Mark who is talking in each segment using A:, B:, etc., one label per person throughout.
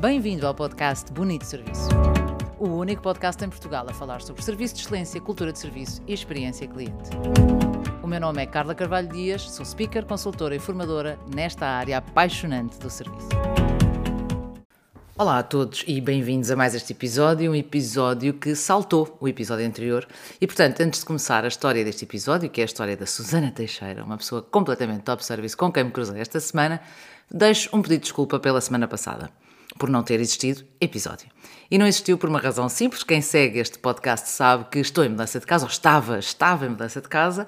A: Bem-vindo ao podcast Bonito Serviço. O único podcast em Portugal a falar sobre serviço de excelência, cultura de serviço e experiência cliente. O meu nome é Carla Carvalho Dias, sou speaker, consultora e formadora nesta área apaixonante do serviço. Olá a todos e bem-vindos a mais este episódio, um episódio que saltou o episódio anterior. E portanto, antes de começar a história deste episódio, que é a história da Susana Teixeira, uma pessoa completamente top service com quem me cruzei esta semana, deixo um pedido de desculpa pela semana passada por não ter existido episódio. E não existiu por uma razão simples. Quem segue este podcast sabe que estou em mudança de casa, ou estava, estava em mudança de casa,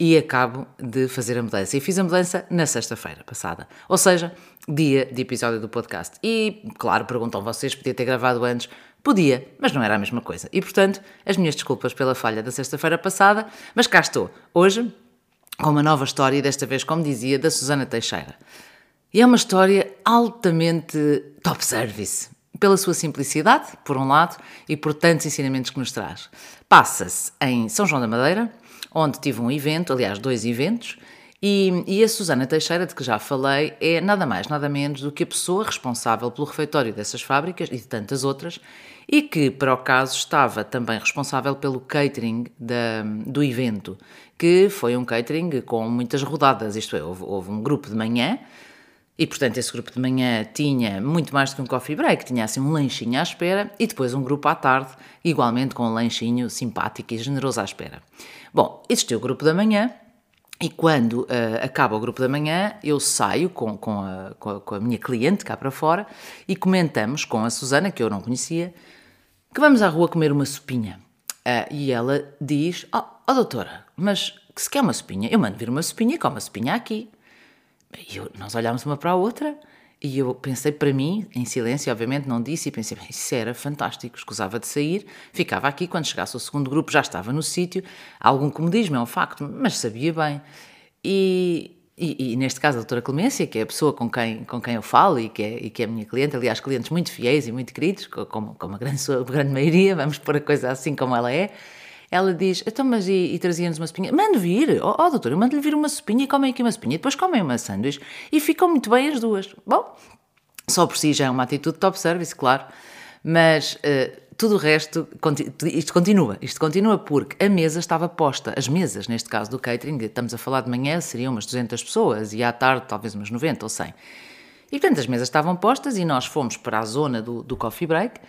A: e acabo de fazer a mudança. E fiz a mudança na sexta-feira passada, ou seja, dia de episódio do podcast. E, claro, perguntam vocês, podia ter gravado antes? Podia, mas não era a mesma coisa. E, portanto, as minhas desculpas pela falha da sexta-feira passada, mas cá estou, hoje, com uma nova história, desta vez, como dizia, da Susana Teixeira. E é uma história altamente top service, pela sua simplicidade, por um lado, e por tantos ensinamentos que nos traz. Passa-se em São João da Madeira, onde tive um evento, aliás, dois eventos, e, e, a Susana Teixeira, de que já falei, é nada mais, nada menos do que a pessoa responsável pelo refeitório dessas fábricas e de tantas outras, e que, para o caso, estava também responsável pelo catering da, do evento, que foi um catering com muitas rodadas, isto é, houve, houve um grupo de manhã, e, portanto, esse grupo de manhã tinha muito mais do que um coffee break, tinha assim um lanchinho à espera e depois um grupo à tarde, igualmente com um lanchinho simpático e generoso à espera. Bom, existiu o grupo da manhã e quando uh, acaba o grupo da manhã, eu saio com, com, a, com, a, com, a, minha cliente cá para fora e comentamos com a Susana, que eu não conhecia, que vamos à rua comer uma sopinha. Uh, e ela diz: Oh, oh doutora, mas que se quer uma sopinha? Eu mando vir uma sopinha e como uma sopinha aqui. Eu, nós olhámos uma para a outra e eu pensei para mim, em silêncio, obviamente não disse, e pensei, isso era fantástico, escusava de sair, ficava aqui, quando chegasse o segundo grupo já estava no sítio, algum comodismo, é um facto, mas sabia bem. E, e, e, neste caso a doutora Clemência, que é a pessoa com quem, com quem eu falo e que, é, e que é a minha cliente, aliás, clientes muito fiéis e muito queridos, como, como a, grande, a grande maioria, vamos pôr a coisa assim como ela é, ela diz, então, mas e, e trazia-nos uma sopinha? Mande vir, ó oh, oh, doutor, eu mando-lhe vir uma sopinha e comem aqui uma sopinha, depois comem uma sanduíche e ficam muito bem as duas. Bom, só por si já é uma atitude top service, claro, mas uh, tudo o resto, isto continua, isto continua porque a mesa estava posta, as mesas, neste caso do catering, estamos a falar de manhã, seriam umas 200 pessoas e à tarde talvez umas 90 ou 100. E portanto as mesas estavam postas e nós fomos para a zona do, do coffee break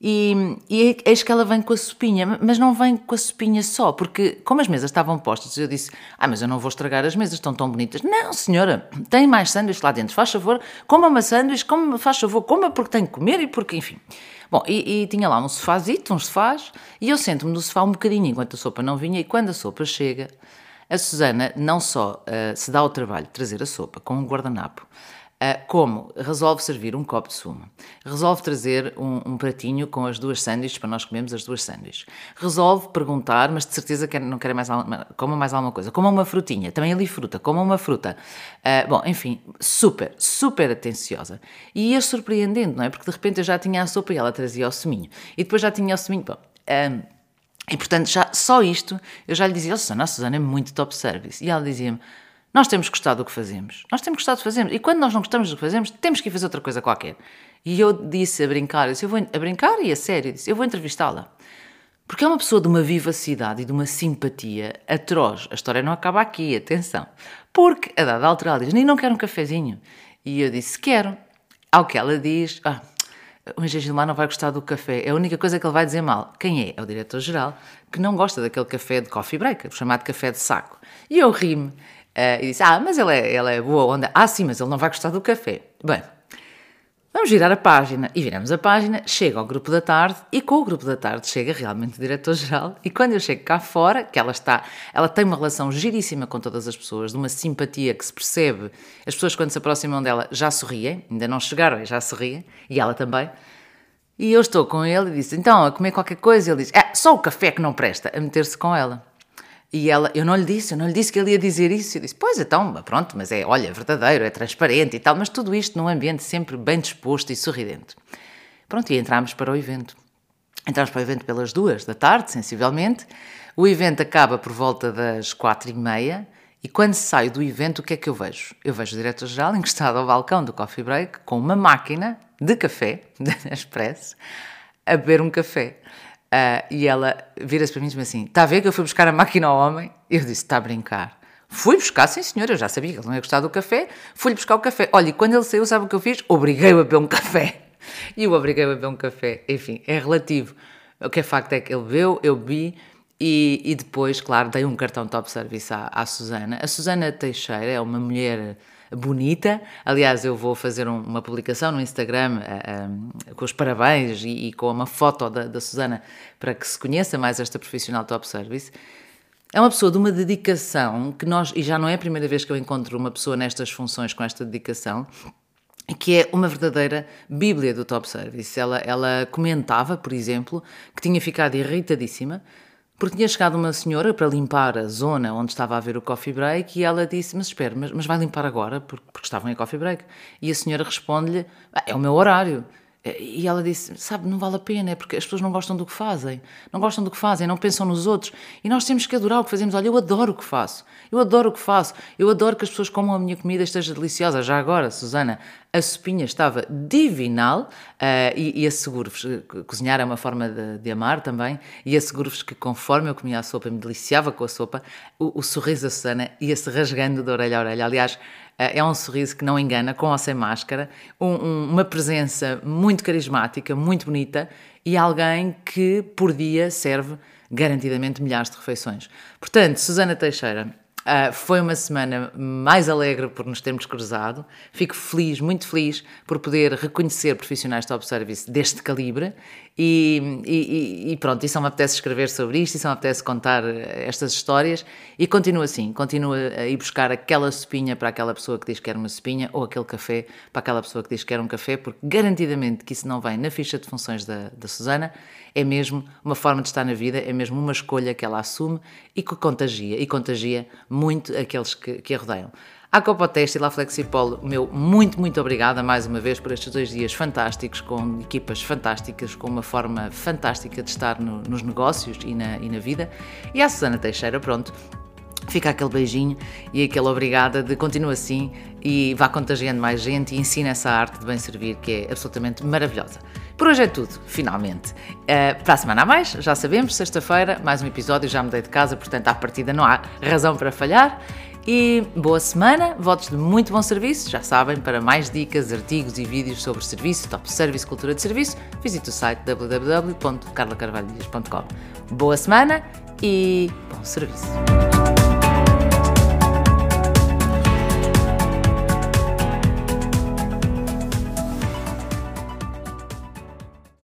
A: e, e eis que ela vem com a sopinha, mas não vem com a sopinha só, porque como as mesas estavam postas, eu disse: Ah, mas eu não vou estragar as mesas, estão tão bonitas. Não, senhora, tem mais sanduíche lá dentro, faz favor, coma uma sanduíche, coma, faz favor, coma porque tem que comer e porque, enfim. Bom, e, e tinha lá um sofazito, uns sofás, e eu sento-me no sofá um bocadinho enquanto a sopa não vinha, e quando a sopa chega, a Susana não só uh, se dá o trabalho de trazer a sopa com um guardanapo, como resolve servir um copo de sumo, resolve trazer um, um, pratinho com as duas sanduíches para nós comermos as duas sanduíches, resolve perguntar, mas de certeza que não quer mais coma mais alguma coisa, coma uma frutinha, também ali fruta, coma uma fruta. Uh, bom, enfim, super, super atenciosa. E ia surpreendendo, não é? Porque de repente eu já tinha a sopa e ela trazia o suminho, e depois já tinha o suminho. Bom, um, e portanto, já, só isto, eu já lhe dizia, oh, Susana, a Susana é muito top service. E ela dizia-me, nós temos gostado do que fazemos. Nós temos gostado do que fazemos. E quando nós não gostamos do que fazemos, temos que ir fazer outra coisa qualquer. E eu disse a brincar, eu disse, eu vou, a brincar e a sério, eu disse, eu vou entrevistá-la. Porque é uma pessoa de uma vivacidade e de uma simpatia atroz. A história não acaba aqui, atenção. Porque, a dada altura, ela diz, nem não quero um cafezinho. E eu disse, quero. Ao que ela diz, ah, o engenheiro Gilmar não vai gostar do café. É a única coisa que ele vai dizer mal. Quem é? É o diretor-geral, que não gosta daquele café de coffee break, chamado café de saco. E eu ri-me. Uh, e disse: Ah, mas ele é, é boa onda. Ah, sim, mas ele não vai gostar do café. Bem, vamos virar a página. E viramos a página, chega ao grupo da tarde e com o grupo da tarde chega realmente o diretor-geral. E quando eu chego cá fora, que ela está, ela tem uma relação giríssima com todas as pessoas, de uma simpatia que se percebe. As pessoas, quando se aproximam dela, já sorriem, ainda não chegaram, já sorriem, e ela também. E eu estou com ele e disse: Então, a comer qualquer coisa. E ele diz: É, só o café que não presta, a meter-se com ela. E ela, eu não lhe disse, eu não lhe disse que ele ia dizer isso. Eu disse, pois então, pronto, mas é, olha, verdadeiro, é transparente e tal, mas tudo isto num ambiente sempre bem disposto e sorridente. Pronto, e entramos para o evento. Entramos para o evento pelas duas da tarde, sensivelmente. O evento acaba por volta das quatro e meia E quando saio do evento, o que é que eu vejo? Eu vejo o diretor-geral encostado ao balcão do coffee break com uma máquina de café, da Express, a beber um café. Uh, e ela vira-se para mim e diz assim: Está a ver que eu fui buscar a máquina ao homem? Eu disse: Está a brincar. Fui buscar, sim senhor, eu já sabia que ele não ia gostar do café, fui-lhe buscar o café. Olha, e quando ele saiu, sabe o que eu fiz? Obriguei-o a beber um café. E o obriguei-o a beber um café. Enfim, é relativo. O que é facto é que ele bebeu, eu bebi, e, e depois, claro, dei um cartão top service à, à Susana. A Susana Teixeira é uma mulher bonita. Aliás, eu vou fazer um, uma publicação no Instagram uh, um, com os parabéns e, e, com uma foto da, da Susana para que se conheça mais esta profissional top service. É uma pessoa de uma dedicação que nós, e já não é a primeira vez que eu encontro uma pessoa nestas funções com esta dedicação, que é uma verdadeira bíblia do top service. Ela, ela comentava, por exemplo, que tinha ficado irritadíssima porque tinha chegado uma senhora para limpar a zona onde estava a haver o coffee break e ela disse: Mas espera, mas, mas vai limpar agora? Porque, porque estavam em coffee break. E a senhora responde-lhe: ah, É o meu horário. E ela disse: Sabe, não vale a pena, é porque as pessoas não gostam do que fazem, não gostam do que fazem, não pensam nos outros. E nós temos que adorar o que fazemos. Olha, eu adoro o que faço, eu adoro o que faço, eu adoro que as pessoas comam a minha comida esteja deliciosa. Já agora, Susana, a sopinha estava divinal uh, e, e asseguro-vos: cozinhar é uma forma de, de amar também. E asseguro-vos que conforme eu comia a sopa, me deliciava com a sopa, o, o sorriso da Susana ia-se rasgando de orelha a orelha. Aliás, é um sorriso que não engana, com ou sem máscara, um, um, uma presença muito carismática, muito bonita e alguém que por dia serve garantidamente milhares de refeições. Portanto, Susana Teixeira, Uh, foi uma semana mais alegre por nos termos cruzado. Fico feliz, muito feliz, por poder reconhecer profissionais de top service deste calibre. E, e, e, pronto, e só me apetece escrever sobre isto, e só me apetece contar estas histórias. E continua assim, continua a ir buscar aquela sopinha para aquela pessoa que diz que quer uma sopinha, ou aquele café para aquela pessoa que diz que quer um café, porque garantidamente que isso não vem na ficha de funções da, da Susana é mesmo uma forma de estar na vida, é mesmo uma escolha que ela assume e que contagia, e contagia aqueles que, que a rodeiam. À Copa Teste e lá Flexipol, meu muito, muito obrigada mais uma vez por estes dois dias fantásticos, com equipas fantásticas, com uma forma fantástica de estar no, nos negócios e na, e na vida. E à Susana Teixeira, pronto, fica aquele beijinho e aquela obrigada de continua assim e vá contagiando mais gente e ensina essa arte de bem servir que é absolutamente maravilhosa. Por hoje é tudo, finalmente. Uh, para a semana a mais, já sabemos, sexta-feira, mais um episódio, já mudei de casa, portanto, à partida não há razão para falhar. E boa semana, votos de muito bom serviço. Já sabem, para mais dicas, artigos e vídeos sobre serviço, top service, cultura de serviço, visite o site www.carlacarvalhos.com. Boa semana e bom serviço.